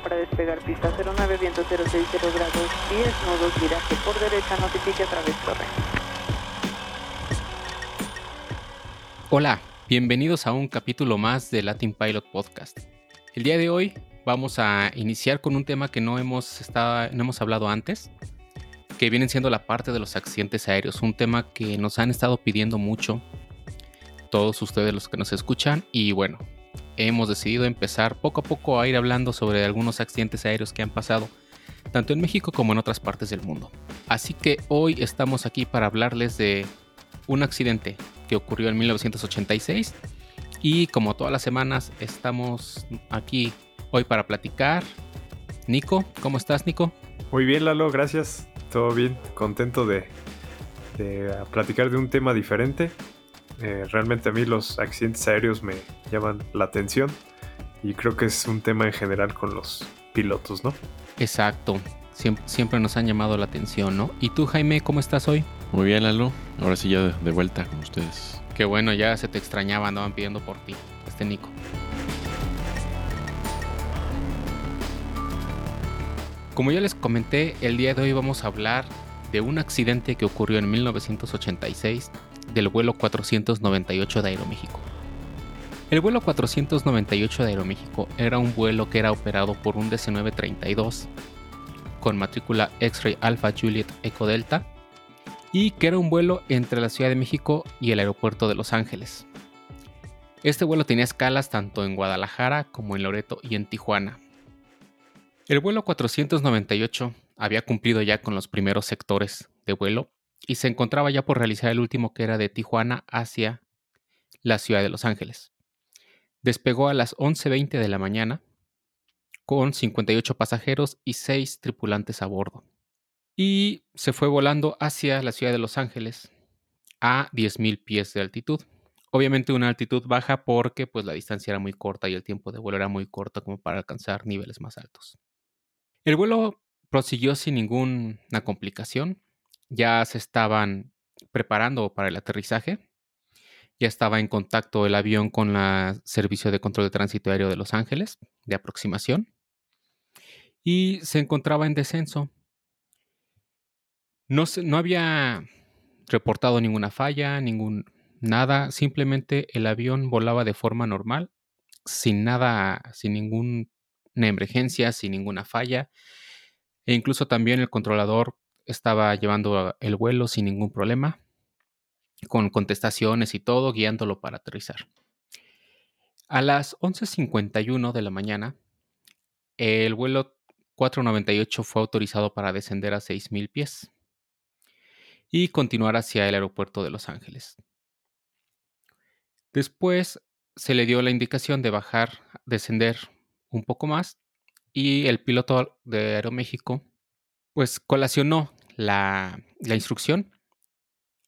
para despegar pista 09, viento 060 grados 10, nodos, viraje por derecha, notifique a través torre. Hola, bienvenidos a un capítulo más de Latin Pilot Podcast. El día de hoy vamos a iniciar con un tema que no hemos, estado, no hemos hablado antes, que vienen siendo la parte de los accidentes aéreos, un tema que nos han estado pidiendo mucho todos ustedes los que nos escuchan y bueno, hemos decidido empezar poco a poco a ir hablando sobre algunos accidentes aéreos que han pasado tanto en México como en otras partes del mundo. Así que hoy estamos aquí para hablarles de un accidente que ocurrió en 1986 y como todas las semanas estamos aquí hoy para platicar. Nico, ¿cómo estás Nico? Muy bien Lalo, gracias. Todo bien, contento de, platicar de un tema diferente. Eh, realmente a mí los accidentes aéreos me llaman la atención y creo que es un tema en general con los pilotos, ¿no? Exacto, siempre, nos han llamado la atención, ¿no? ¿Y tú Jaime, cómo estás hoy? Muy bien Lalo, ahora sí ya de, vuelta con ustedes. Qué bueno, ya se te extrañaba, andaban pidiendo por ti, este Nico. Como ya les comenté, el día de hoy vamos a hablar de un accidente que ocurrió en 1986 del vuelo 498 de Aeroméxico. El vuelo 498 de Aeroméxico era un vuelo que era operado por un DC-932 con matrícula X-Ray Alpha Juliet Eco Delta y que era un vuelo entre la Ciudad de México y el aeropuerto de Los Ángeles. Este vuelo tenía escalas tanto en Guadalajara como en Loreto y en Tijuana. El vuelo 498 había cumplido ya con los primeros sectores de vuelo y se encontraba ya por realizar el último que era de Tijuana hacia la ciudad de Los Ángeles. Despegó a las 11.20 de la mañana con 58 pasajeros y 6 tripulantes a bordo. Y se fue volando hacia la ciudad de Los Ángeles a 10.000 pies de altitud. Obviamente una altitud baja porque pues la distancia era muy corta y el tiempo de vuelo era muy corto como para alcanzar niveles más altos. El vuelo prosiguió sin ninguna complicación. Ya se estaban preparando para el aterrizaje. Ya estaba en contacto el avión con el Servicio de Control de Tránsito Aéreo de Los Ángeles, de aproximación. Y se encontraba en descenso. No, no había reportado ninguna falla, ningún nada. Simplemente el avión volaba de forma normal, sin nada, sin ningún una emergencia sin ninguna falla. E incluso también el controlador estaba llevando el vuelo sin ningún problema, con contestaciones y todo, guiándolo para aterrizar. A las 11.51 de la mañana, el vuelo 498 fue autorizado para descender a 6.000 pies y continuar hacia el aeropuerto de Los Ángeles. Después se le dio la indicación de bajar, descender un poco más y el piloto de Aeroméxico pues colacionó la, instrucción.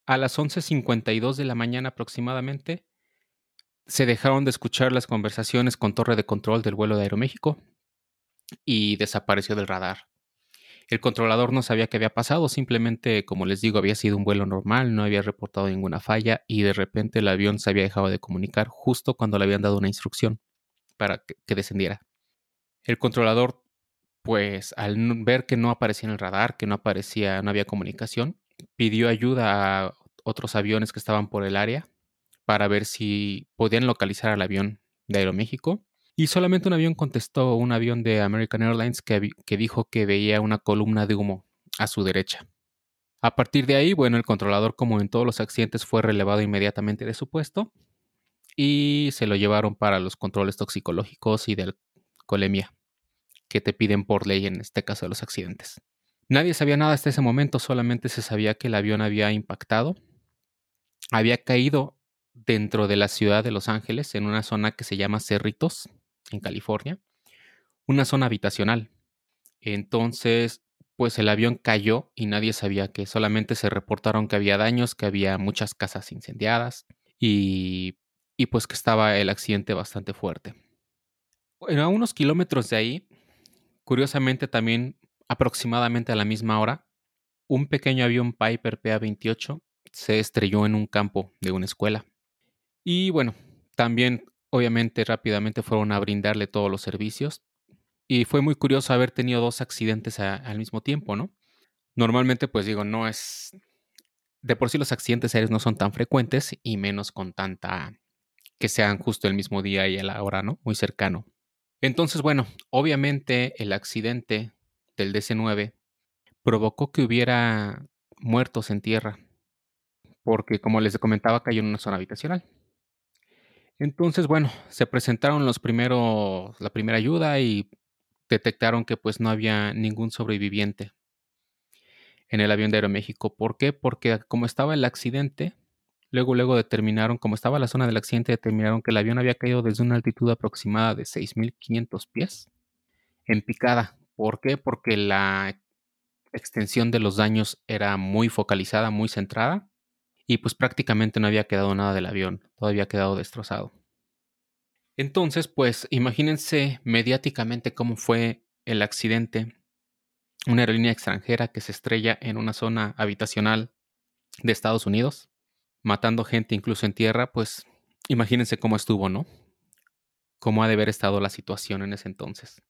A las 11.52 de la mañana aproximadamente se dejaron de escuchar las conversaciones con torre de control del vuelo de Aeroméxico y desapareció del radar. El controlador no sabía qué había pasado, simplemente, como les digo, había sido un vuelo normal, no había reportado ninguna falla y de repente el avión se había dejado de comunicar justo cuando le habían dado una instrucción para que descendiera. El controlador, pues al ver que no aparecía en el radar, que no aparecía, no había comunicación, pidió ayuda a otros aviones que estaban por el área para ver si podían localizar al avión de Aeroméxico. Y solamente un avión contestó, un avión de American Airlines que, que dijo que veía una columna de humo a su derecha. A partir de ahí, bueno, el controlador, como en todos los accidentes, fue relevado inmediatamente de su puesto y se lo llevaron para los controles toxicológicos y de alcoholemia que te piden por ley en este caso de los accidentes. Nadie sabía nada hasta ese momento, solamente se sabía que el avión había impactado, había caído dentro de la ciudad de Los Ángeles, en una zona que se llama Cerritos, en California, una zona habitacional. Entonces, pues el avión cayó y nadie sabía que solamente se reportaron que había daños, que había muchas casas incendiadas y, y pues que estaba el accidente bastante fuerte. Bueno, a unos kilómetros de ahí Curiosamente también aproximadamente a la misma hora, un pequeño avión Piper PA-28 se estrelló en un campo de una escuela. Y bueno, también obviamente rápidamente fueron a brindarle todos los servicios. Y fue muy curioso haber tenido dos accidentes al mismo tiempo, ¿no? Normalmente, pues digo, no es... De por sí los accidentes aéreos no son tan frecuentes y menos con tanta... que sean justo el mismo día y a la hora, ¿no? Muy cercano. Entonces, bueno, obviamente el accidente del DC-9 provocó que hubiera muertos en tierra, porque como les comentaba, cayó en una zona habitacional. Entonces, bueno, se presentaron los primeros, la primera ayuda y detectaron que pues no había ningún sobreviviente en el avión de Aeroméxico. ¿Por qué? Porque como estaba el accidente, luego, luego determinaron, como estaba la zona del accidente, determinaron que el avión había caído desde una altitud aproximada de 6.500 pies en picada. ¿Por qué? Porque la extensión de los daños era muy focalizada, muy centrada y pues prácticamente no había quedado nada del avión, todo había quedado destrozado. Entonces, pues imagínense mediáticamente cómo fue el accidente. Una aerolínea extranjera que se estrella en una zona habitacional de Estados Unidos, matando gente incluso en tierra, pues imagínense cómo estuvo, ¿no? Cómo ha de haber estado la situación en ese entonces.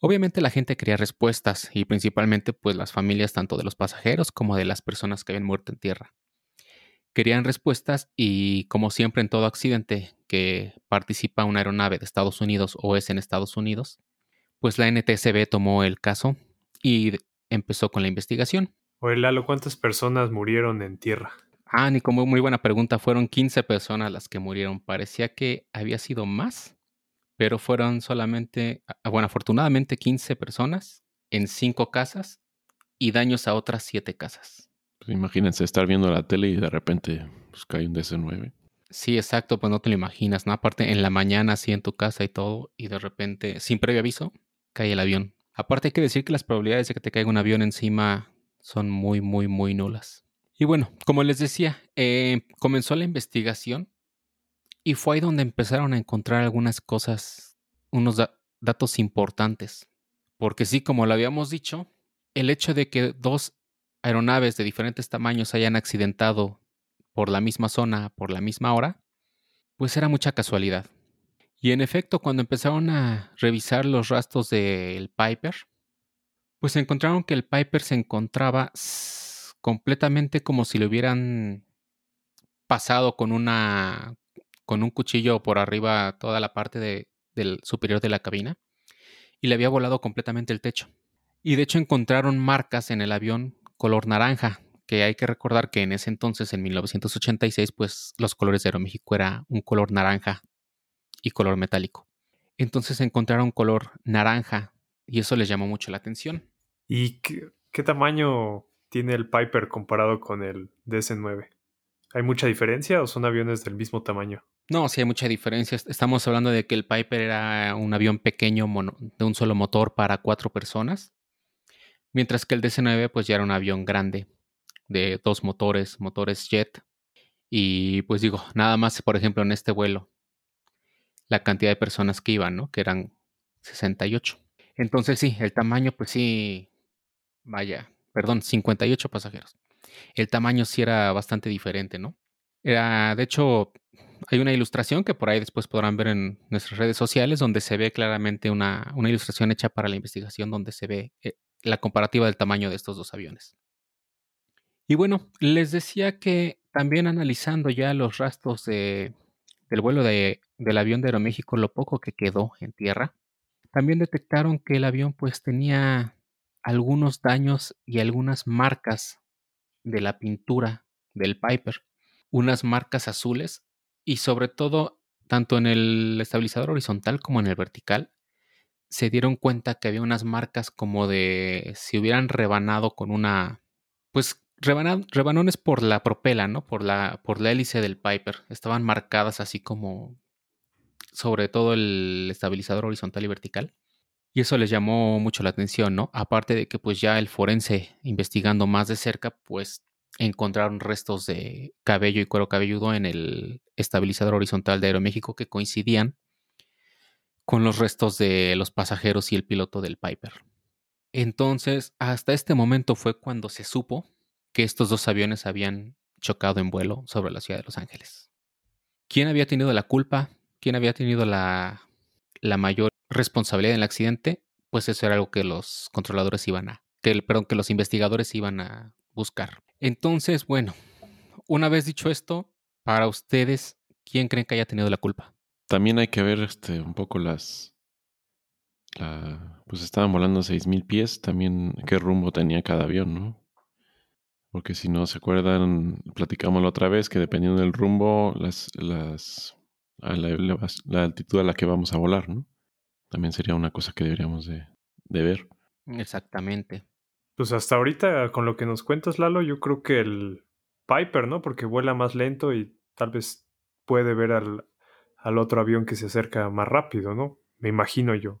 Obviamente la gente quería respuestas y principalmente pues las familias tanto de los pasajeros como de las personas que habían muerto en tierra. Querían respuestas y como siempre en todo accidente que participa una aeronave de Estados Unidos o es en Estados Unidos, pues la NTSB tomó el caso y empezó con la investigación. Oye, Lalo, ¿cuántas personas murieron en tierra? Ah, ni como muy buena pregunta, fueron 15 personas las que murieron. Parecía que había sido más, pero fueron solamente, ah, bueno, afortunadamente 15 personas en 5 casas y daños a otras 7 casas. Pues imagínense estar viendo la tele y de repente pues, cae un DC-9. Sí, exacto, pues no te lo imaginas, ¿no? Aparte, en la mañana así en tu casa y todo, y de repente, sin previo aviso, cae el avión. Aparte hay que decir que las probabilidades de que te caiga un avión encima son muy, muy, muy nulas. Y bueno, como les decía, eh, comenzó la investigación y fue ahí donde empezaron a encontrar algunas cosas, unos da- datos importantes. Porque sí, como lo habíamos dicho, el hecho de que dos aeronaves de diferentes tamaños hayan accidentado por la misma zona, por la misma hora, pues era mucha casualidad. Y en efecto, cuando empezaron a revisar los rastros del Piper, pues encontraron que el Piper se encontraba completamente como si le hubieran pasado con una con un cuchillo por arriba toda la parte de- del superior de la cabina y le había volado completamente el techo. Y de hecho encontraron marcas en el avión color naranja, que hay que recordar que en ese entonces, en 1986, pues los colores de Aeroméxico era un color naranja y color metálico. Entonces encontraron color naranja y eso les llamó mucho la atención. ¿Y qué, qué tamaño tiene el Piper comparado con el DC-9? ¿Hay mucha diferencia o son aviones del mismo tamaño? No, sí hay mucha diferencia. Est- Estamos hablando de que el Piper era un avión pequeño de un solo motor para cuatro personas, mientras que el DC-9 pues ya era un avión grande de dos motores, motores jet. Y pues digo, nada más, por ejemplo, en este vuelo, la cantidad de personas que iban, ¿no? Que eran 68. Entonces sí, el tamaño pues sí, vaya, perdón, 58 pasajeros. El tamaño sí era bastante diferente, ¿no? Era, de hecho, hay una ilustración que por ahí después podrán ver en nuestras redes sociales donde se ve claramente una, una ilustración hecha para la investigación donde se ve eh, la comparativa del tamaño de estos dos aviones. Y bueno, les decía que también analizando ya los rastros de, del vuelo de, del avión de Aeroméxico, lo poco que quedó en tierra, también detectaron que el avión pues tenía algunos daños y algunas marcas de la pintura del Piper, unas marcas azules y sobre todo tanto en el estabilizador horizontal como en el vertical se dieron cuenta que había unas marcas como de si hubieran rebanado con una pues rebana- rebanones por la propela, ¿no? Por la por la hélice del Piper, estaban marcadas así como sobre todo el estabilizador horizontal y vertical. Y eso les llamó mucho la atención, ¿no? Aparte de que pues ya el forense investigando más de cerca, pues encontraron restos de cabello y cuero cabelludo en el estabilizador horizontal de Aeroméxico que coincidían con los restos de los pasajeros y el piloto del Piper. Entonces, hasta este momento fue cuando se supo que estos dos aviones habían chocado en vuelo sobre la ciudad de Los Ángeles. ¿Quién había tenido la culpa? ¿Quién había tenido la, la mayor responsabilidad en el accidente? pues eso era algo que los controladores iban a, que, perdón, que los investigadores iban a buscar. Entonces, bueno, una vez dicho esto, para ustedes, ¿quién creen que haya tenido la culpa? También hay que ver este, un poco las... pues estaban volando 6.000 pies, también qué rumbo tenía cada avión, ¿no? Porque si no se acuerdan, platicamos la otra vez que dependiendo del rumbo, las, las, la, altitud a la que vamos a volar, ¿no? También sería una cosa que deberíamos de, de ver. Exactamente. Pues hasta ahorita, con lo que nos cuentas, Lalo, yo creo que el Piper, ¿no? Porque vuela más lento y tal vez puede ver al, al otro avión que se acerca más rápido, ¿no? Me imagino yo.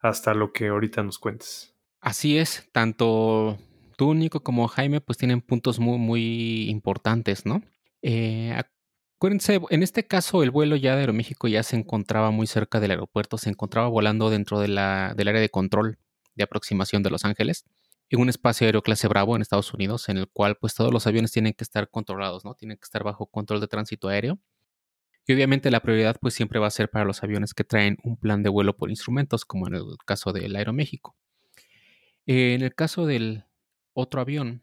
Hasta lo que ahorita nos cuentes. Así es, tanto tú, Nico, como Jaime, pues tienen puntos muy, muy importantes, ¿no? Eh, acuérdense, en este caso el vuelo ya de Aeroméxico ya se encontraba muy cerca del aeropuerto, se encontraba volando dentro del área de control de aproximación de Los Ángeles, en un espacio aéreo clase Bravo en Estados Unidos, en el cual pues todos los aviones tienen que estar controlados, ¿no? Tienen que estar bajo control de tránsito aéreo. Y obviamente la prioridad pues siempre va a ser para los aviones que traen un plan de vuelo por instrumentos, como en el caso del Aeroméxico. en el caso del otro avión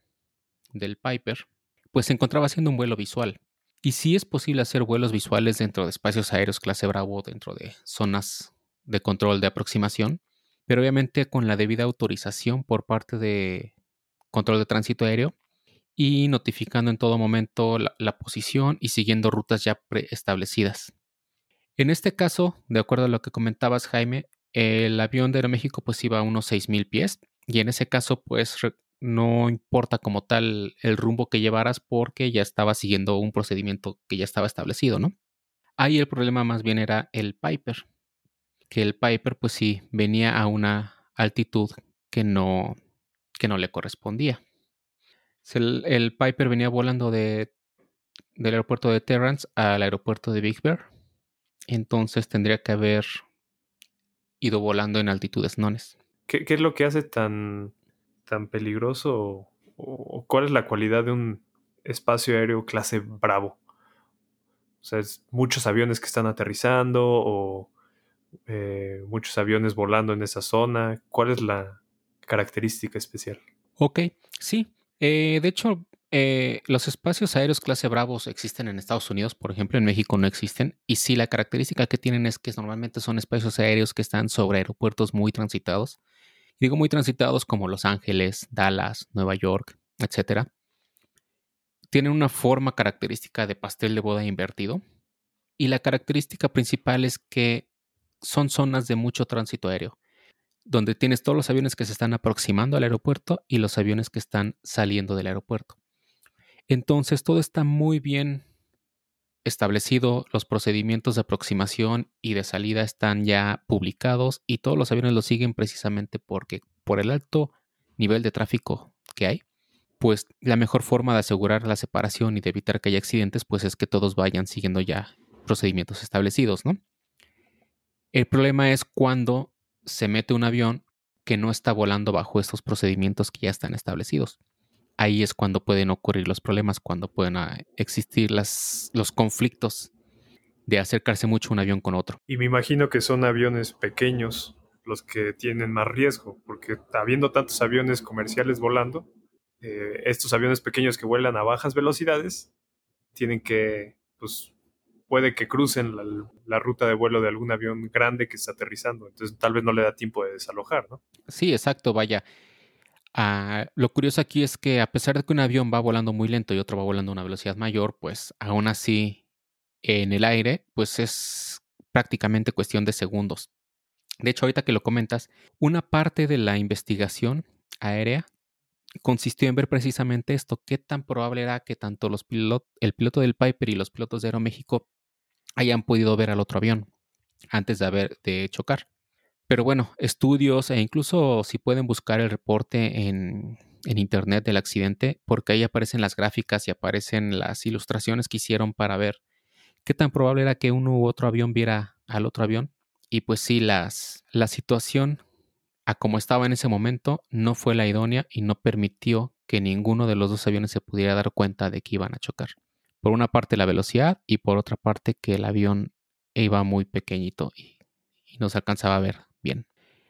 del Piper, pues se encontraba haciendo un vuelo visual. Y sí es posible hacer vuelos visuales dentro de espacios aéreos clase Bravo, dentro de zonas de control de aproximación, pero obviamente con la debida autorización por parte de control de tránsito aéreo y notificando en todo momento la, posición y siguiendo rutas ya preestablecidas. En este caso, de acuerdo a lo que comentabas Jaime, el avión de Aeroméxico pues iba a unos 6.000 pies y en ese caso pues no importa como tal el rumbo que llevaras porque ya estaba siguiendo un procedimiento que ya estaba establecido, ¿no? Ahí el problema más bien era el Piper, que el Piper pues sí venía a una altitud que no, que no le correspondía. El, Piper venía volando de, del aeropuerto de Terrance al aeropuerto de Big Bear, entonces tendría que haber ido volando en altitudes nones. ¿Qué, qué es lo que hace tan tan peligroso o, cuál es la cualidad de un espacio aéreo clase Bravo? O sea, es muchos aviones que están aterrizando o eh, muchos aviones volando en esa zona. ¿Cuál es la característica especial? Ok, sí. Eh, de hecho, eh, los espacios aéreos clase Bravos existen en Estados Unidos, por ejemplo, en México no existen. Y sí, la característica que tienen es que normalmente son espacios aéreos que están sobre aeropuertos muy transitados digo muy transitados como Los Ángeles, Dallas, Nueva York, etc. Tienen una forma característica de pastel de boda invertido. Y la característica principal es que son zonas de mucho tránsito aéreo, donde tienes todos los aviones que se están aproximando al aeropuerto y los aviones que están saliendo del aeropuerto. Entonces todo está muy bien establecido, los procedimientos de aproximación y de salida están ya publicados y todos los aviones lo siguen precisamente porque por el alto nivel de tráfico que hay, pues la mejor forma de asegurar la separación y de evitar que haya accidentes, pues es que todos vayan siguiendo ya procedimientos establecidos, ¿no? El problema es cuando se mete un avión que no está volando bajo estos procedimientos que ya están establecidos ahí es cuando pueden ocurrir los problemas, cuando pueden ah, existir las, los conflictos de acercarse mucho un avión con otro. Y me imagino que son aviones pequeños los que tienen más riesgo, porque habiendo tantos aviones comerciales volando, eh, estos aviones pequeños que vuelan a bajas velocidades tienen que, pues, puede que crucen la, la, ruta de vuelo de algún avión grande que está aterrizando, entonces tal vez no le da tiempo de desalojar, ¿no? Sí, exacto, vaya. Ah, lo curioso aquí es que a pesar de que un avión va volando muy lento y otro va volando a una velocidad mayor, pues aún así en el aire, pues es prácticamente cuestión de segundos. De hecho, ahorita que lo comentas, una parte de la investigación aérea consistió en ver precisamente esto, qué tan probable era que tanto el piloto del Piper y los pilotos de Aeroméxico hayan podido ver al otro avión antes de haber de chocar. Pero bueno, estudios e incluso si pueden buscar el reporte en, internet del accidente, porque ahí aparecen las gráficas y aparecen las ilustraciones que hicieron para ver qué tan probable era que uno u otro avión viera al otro avión. Y pues sí, las, la situación a como estaba en ese momento no fue la idónea y no permitió que ninguno de los dos aviones se pudiera dar cuenta de que iban a chocar. Por una parte la velocidad y por otra parte que el avión iba muy pequeñito y no se alcanzaba a ver bien.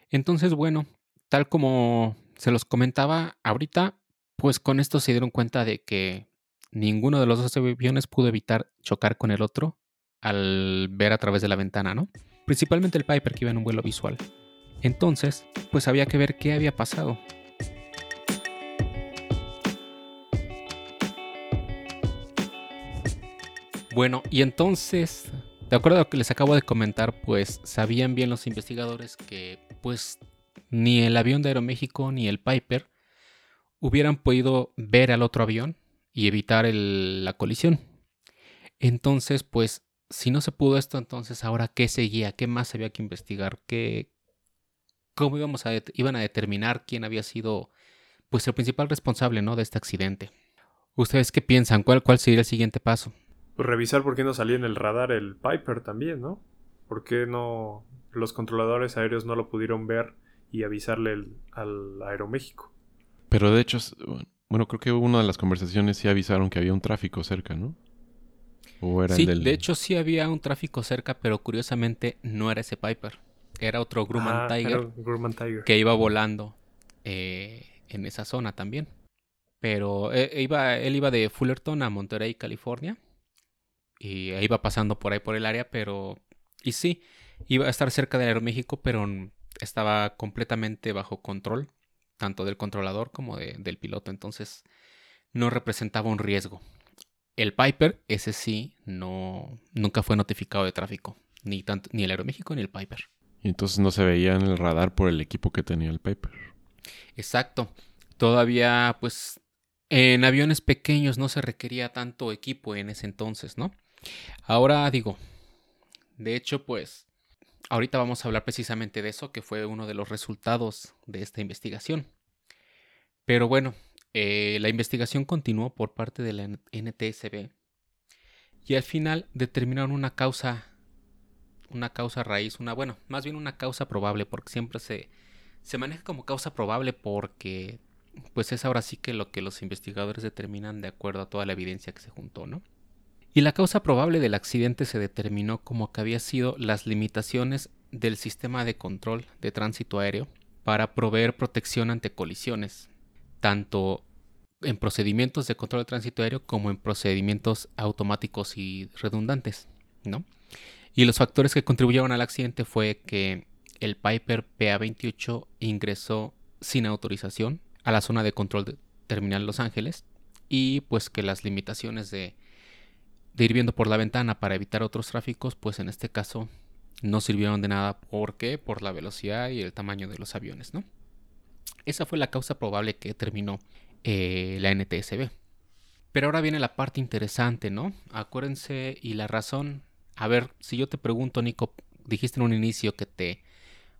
Entonces, bueno, tal como se los comentaba ahorita, pues con esto se dieron cuenta de que ninguno de los dos aviones pudo evitar chocar con el otro al ver a través de la ventana, ¿no? Principalmente el Piper que iba en un vuelo visual. Entonces, pues había que ver qué había pasado. Bueno, y entonces, de acuerdo a lo que les acabo de comentar, pues sabían bien los investigadores que pues ni el avión de Aeroméxico ni el Piper hubieran podido ver al otro avión y evitar la colisión. Entonces, pues, si no se pudo esto, entonces ahora qué seguía, qué más había que investigar, qué, cómo íbamos a iban a determinar quién había sido, pues, el principal responsable, ¿no? De este accidente. ¿Ustedes qué piensan? ¿Cuál, cuál sería el siguiente paso? Pues revisar por qué no salía en el radar el Piper también, ¿no? ¿Por qué no los controladores aéreos no lo pudieron ver y avisarle al Aeroméxico? Pero de hecho, bueno, creo que una de las conversaciones sí avisaron que había un tráfico cerca, ¿no? ¿O era sí, de hecho sí había un tráfico cerca, pero curiosamente no era ese Piper. Era otro Grumman, ah, Tiger, que iba volando eh, en esa zona también. Pero eh, iba, él iba de Fullerton a Monterey, California. Y iba pasando por ahí por el área, pero... Y sí, iba a estar cerca de Aeroméxico, pero estaba completamente bajo control tanto del controlador como del piloto, entonces no representaba un riesgo. El Piper, ese sí, no, nunca fue notificado de tráfico, ni, tanto, ni el Aeroméxico ni el Piper. Y entonces no se veía en el radar por el equipo que tenía el Piper. Exacto. Todavía, pues, en aviones pequeños no se requería tanto equipo en ese entonces, ¿no? Ahora digo, de hecho, pues, ahorita vamos a hablar precisamente de eso, que fue uno de los resultados de esta investigación. Pero bueno, eh, la investigación continuó por parte de la NTSB y al final determinaron una causa, una causa raíz, una, bueno, más bien una causa probable, porque siempre se, se maneja como causa probable porque pues es ahora sí que lo que los investigadores determinan de acuerdo a toda la evidencia que se juntó, ¿no? Y la causa probable del accidente se determinó como que había sido las limitaciones del sistema de control de tránsito aéreo para proveer protección ante colisiones, tanto en procedimientos de control de tránsito aéreo como en procedimientos automáticos y redundantes, ¿no? Y los factores que contribuyeron al accidente fue que el Piper PA-28 ingresó sin autorización a la zona de control de Terminal Los Ángeles y pues que las limitaciones de de ir viendo por la ventana para evitar otros tráficos, pues en este caso no sirvieron de nada. ¿Por qué? Por la velocidad y el tamaño de los aviones, ¿no? Esa fue la causa probable que terminó eh, la NTSB. Pero ahora viene la parte interesante, ¿no? Acuérdense y la razón. A ver, si yo te pregunto, Nico, dijiste en un inicio que te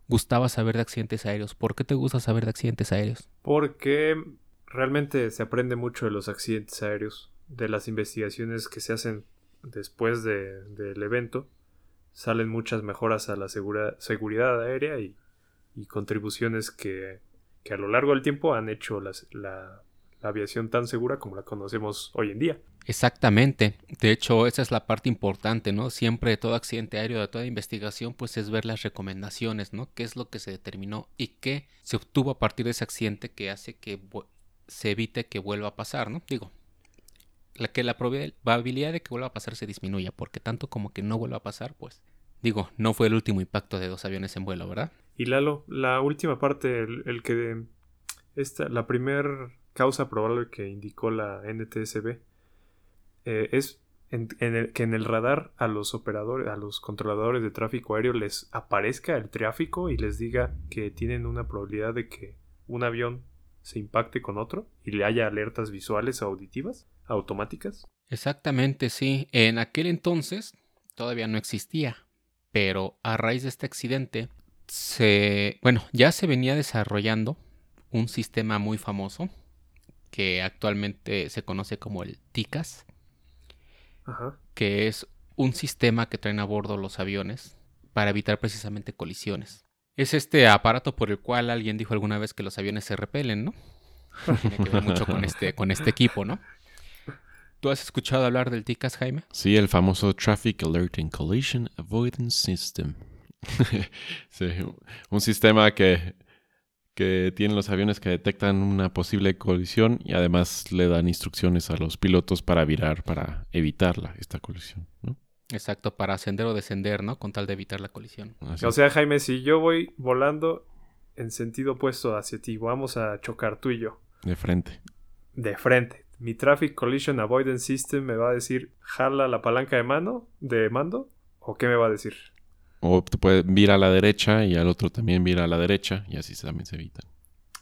gustaba saber de accidentes aéreos. ¿Por qué te gusta saber de accidentes aéreos? Porque realmente se aprende mucho de los accidentes aéreos de las investigaciones que se hacen después del evento, salen muchas mejoras a la seguridad aérea y, contribuciones que, a lo largo del tiempo han hecho la, la, aviación tan segura como la conocemos hoy en día. Exactamente. De hecho, esa es la parte importante, ¿no? Siempre de todo accidente aéreo, de toda investigación, pues es ver las recomendaciones, ¿no? ¿Qué es lo que se determinó y qué se obtuvo a partir de ese accidente que hace que se evite que vuelva a pasar, ¿no? Digo, la que la probabilidad de que vuelva a pasar se disminuya, porque tanto como que no vuelva a pasar, pues digo, no fue el último impacto de dos aviones en vuelo, ¿verdad? Y Lalo, la última parte, el, que esta, la primer causa probable que indicó la NTSB eh, es en, que en el radar a los operadores, a los controladores de tráfico aéreo les aparezca el tráfico y les diga que tienen una probabilidad de que un avión se impacte con otro y le haya alertas visuales o auditivas automáticas. Exactamente, sí. En aquel entonces todavía no existía, pero a raíz de este accidente se, bueno, ya se venía desarrollando un sistema muy famoso que actualmente se conoce como el TICAS, que es un sistema que traen a bordo los aviones para evitar precisamente colisiones. Es este aparato por el cual alguien dijo alguna vez que los aviones se repelen, ¿no? Tiene que ver mucho con este, con este equipo, ¿no? ¿Tú has escuchado hablar del TICAS, Jaime? Sí, el famoso Traffic Alert and Collision Avoidance System. sí, un sistema que, que tiene los aviones que detectan una posible colisión y además le dan instrucciones a los pilotos para virar para evitar esta colisión. ¿no? Exacto, para ascender o descender, ¿no? Con tal de evitar la colisión. o sea, Jaime, si yo voy volando en sentido opuesto hacia ti, vamos a chocar tú y yo. De frente. De frente. Mi Traffic Collision Avoidance System me va a decir, jala la palanca de mano, de mando, o qué me va a decir. O te puede vira a la derecha y al otro también vira a la derecha y así también se evitan.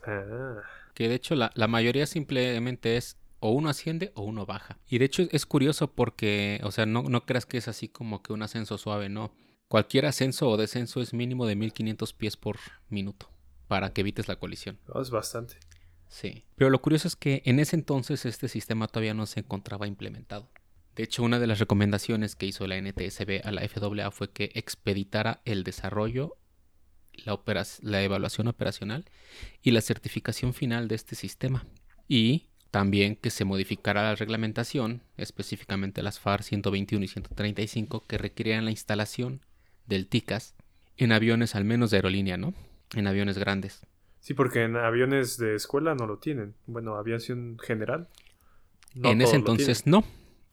Ah. Que de hecho la, la mayoría simplemente es o uno asciende o uno baja. Y de hecho es curioso porque, o sea, no, no creas que es así como que un ascenso suave, no. Cualquier ascenso o descenso es mínimo de 1500 pies por minuto para que evites la colisión. es bastante. Sí. Pero lo curioso es que en ese entonces este sistema todavía no se encontraba implementado. De hecho, una de las recomendaciones que hizo la NTSB a la FAA fue que expeditara el desarrollo, la, la evaluación operacional y la certificación final de este sistema. Y también que se modificara la reglamentación, específicamente las FAR 121 y 135, que requerían la instalación del TICAS en aviones al menos de aerolínea, ¿no? En aviones grandes. Sí, porque en aviones de escuela no lo tienen. Bueno, aviación general. en ese entonces no.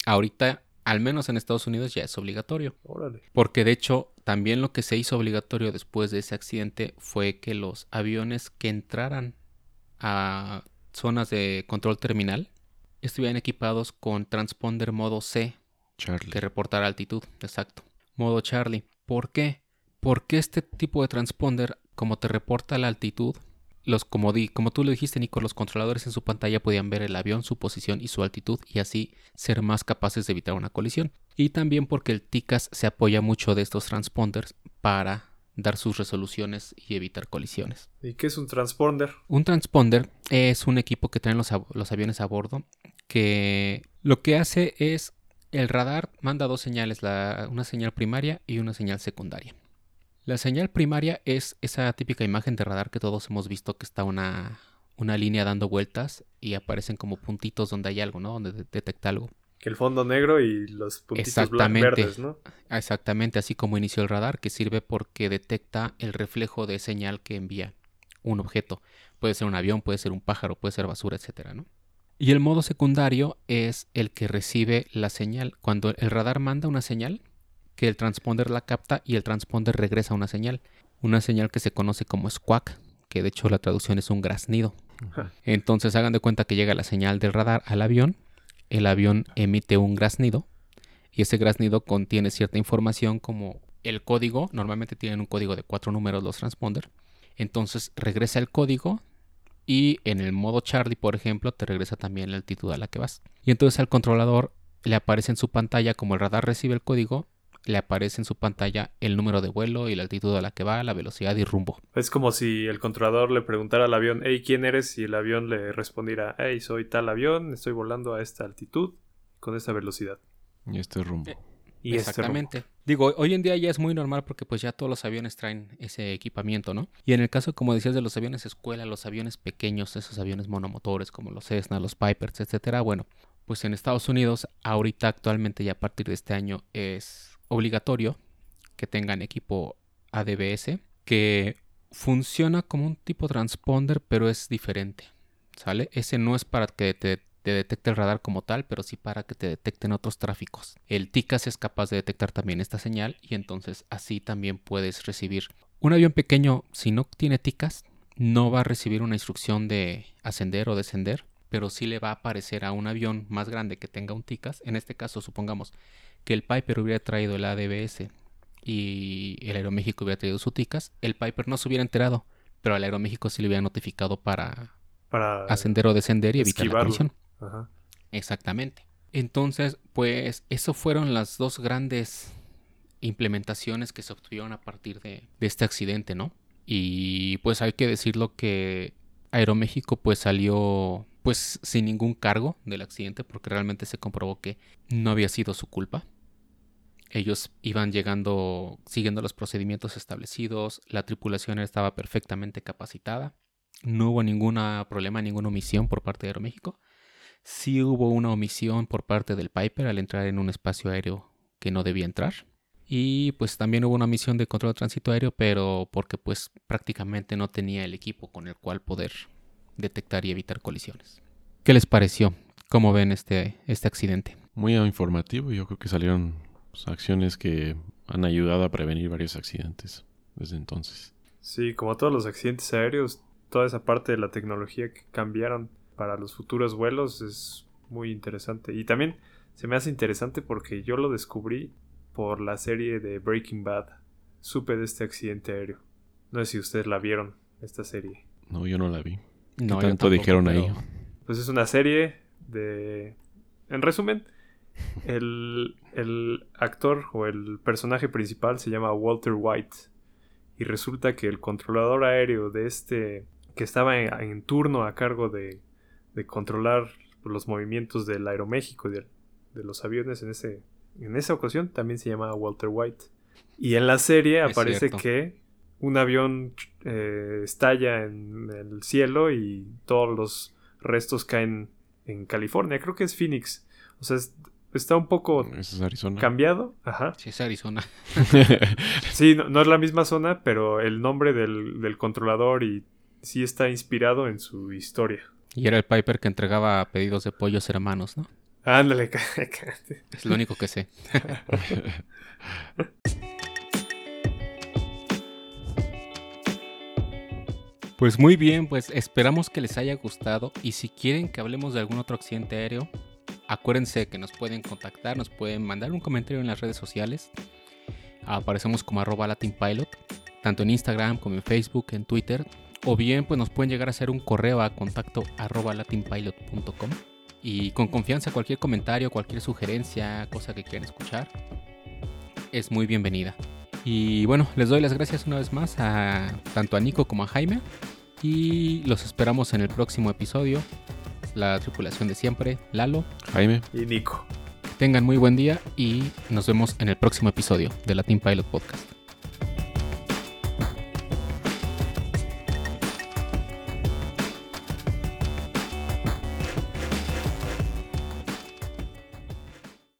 Ahorita, al menos en Estados Unidos, ya es obligatorio. Órale. Porque de hecho, también lo que se hizo obligatorio después de ese accidente fue que los aviones que entraran a zonas de control terminal estuvieran equipados con transponder modo C Charlie. que reportara altitud, exacto. Modo Charlie. ¿Por qué? Porque este tipo de transponder, como te reporta la altitud, los como, di, como tú le dijiste, Nico, los controladores en su pantalla podían ver el avión, su posición y su altitud y así ser más capaces de evitar una colisión. Y también porque el TICAS se apoya mucho de estos transponders para dar sus resoluciones y evitar colisiones. ¿Y qué es un transponder? Un transponder es un equipo que traen los, aviones a bordo que lo que hace es el radar manda dos señales, una señal primaria y una señal secundaria. La señal primaria es esa típica imagen de radar que todos hemos visto que está una, una línea dando vueltas y aparecen como puntitos donde hay algo, ¿no? Donde detecta algo. Que el fondo negro y los puntitos verdes, ¿no? Exactamente, así como inició el radar, que sirve porque detecta el reflejo de señal que envía un objeto. Puede ser un avión, puede ser un pájaro, puede ser basura, etcétera, ¿no? Y el modo secundario es el que recibe la señal. Cuando el radar manda una señal, que el transponder la capta y el transponder regresa una señal. Una señal que se conoce como squawk, que de hecho la traducción es un graznido. Entonces hagan de cuenta que llega la señal del radar al avión el avión emite un graznido y ese graznido contiene cierta información como el código, normalmente tienen un código de cuatro números los transponder, entonces regresa el código y en el modo Charlie, por ejemplo, te regresa también la altitud a la que vas. Y entonces al controlador le aparece en su pantalla, como el radar recibe el código, le aparece en su pantalla el número de vuelo y la altitud a la que va, la velocidad y rumbo. Es como si el controlador le preguntara al avión, hey, ¿quién eres? Y el avión le respondiera, hey, soy tal avión, estoy volando a esta altitud, con esta velocidad. Y este rumbo. Eh, y este Exactamente. Digo, hoy en día ya es muy normal porque pues ya todos los aviones traen ese equipamiento, ¿no? Y en el caso, como decías, de los aviones escuela, los aviones pequeños, esos aviones monomotores como los Cessna, los Pipers, etcétera, bueno, pues en Estados Unidos ahorita actualmente y a partir de este año es obligatorio que tengan equipo ADBS que funciona como un tipo transponder, pero es diferente. ¿Sale? Ese no es para que te, detecte el radar como tal, pero sí para que te detecten otros tráficos. El TICAS es capaz de detectar también esta señal y entonces así también puedes recibir. Un avión pequeño, si no tiene TICAS, no va a recibir una instrucción de ascender o descender, pero sí le va a aparecer a un avión más grande que tenga un TICAS. En este caso, supongamos que el Piper hubiera traído el ADBS y el Aeroméxico hubiera traído su TICAS, el Piper no se hubiera enterado, pero al Aeroméxico sí le hubiera notificado para, para ascender o descender y evitar la colisión. Exactamente. Entonces, pues, eso fueron las dos grandes implementaciones que se obtuvieron a partir de, de este accidente, ¿no? Y pues hay que decirlo que Aeroméxico pues salió pues sin ningún cargo del accidente porque realmente se comprobó que no había sido su culpa. Ellos iban llegando siguiendo los procedimientos establecidos, la tripulación estaba perfectamente capacitada, no hubo ningún problema, ninguna omisión por parte de Aeroméxico. Sí hubo una omisión por parte del Piper al entrar en un espacio aéreo que no debía entrar. Y pues también hubo una misión de control de tránsito aéreo, pero porque pues prácticamente no tenía el equipo con el cual poder detectar y evitar colisiones. ¿Qué les pareció? ¿Cómo ven este, este accidente? Muy informativo. Yo creo que salieron pues, acciones que han ayudado a prevenir varios accidentes desde entonces. Sí, como todos los accidentes aéreos, toda esa parte de la tecnología que cambiaron para los futuros vuelos es muy interesante. Y también se me hace interesante porque yo lo descubrí por la serie de Breaking Bad. Supe de este accidente aéreo. No sé si ustedes la vieron, esta serie. No, yo no la vi. ¿Qué No, tanto tampoco, dijeron ahí? pero- Pues es una serie de... En resumen, el, el actor o el personaje principal se llama Walter White. Y resulta que el controlador aéreo de este... que estaba en, en turno a cargo de, de controlar los movimientos del Aeroméxico y de, de los aviones en, ese, en esa ocasión también se llamaba Walter White. Y en la serie Es aparece cierto. que un avión eh, estalla en el cielo y todos los restos caen en California. Creo que es Phoenix. O sea, es- está un poco ¿Eso es Arizona? cambiado. Ajá. Sí, es Arizona. Sí, no, no es la misma zona, pero el nombre del, del controlador y sí está inspirado en su historia. Y era el Piper que entregaba pedidos de pollos hermanos, ¿no? Ándale, cállate. Es lo único que sé. Pues muy bien, pues esperamos que les haya gustado y si quieren que hablemos de algún otro accidente aéreo, acuérdense que nos pueden contactar, nos pueden mandar un comentario en las redes sociales. Aparecemos como arroba latinpilot, tanto en Instagram como en Facebook, en Twitter, o bien pues nos pueden llegar a hacer un correo a contacto arroba latinpilot.com y con confianza cualquier comentario, cualquier sugerencia, cosa que quieran escuchar, es muy bienvenida. Y bueno, les doy las gracias una vez más a tanto a Nico como a Jaime. Y los esperamos en el próximo episodio. La tripulación de siempre, Lalo. Jaime. Y Nico. Tengan muy buen día y nos vemos en el próximo episodio de Latin Pilot Podcast.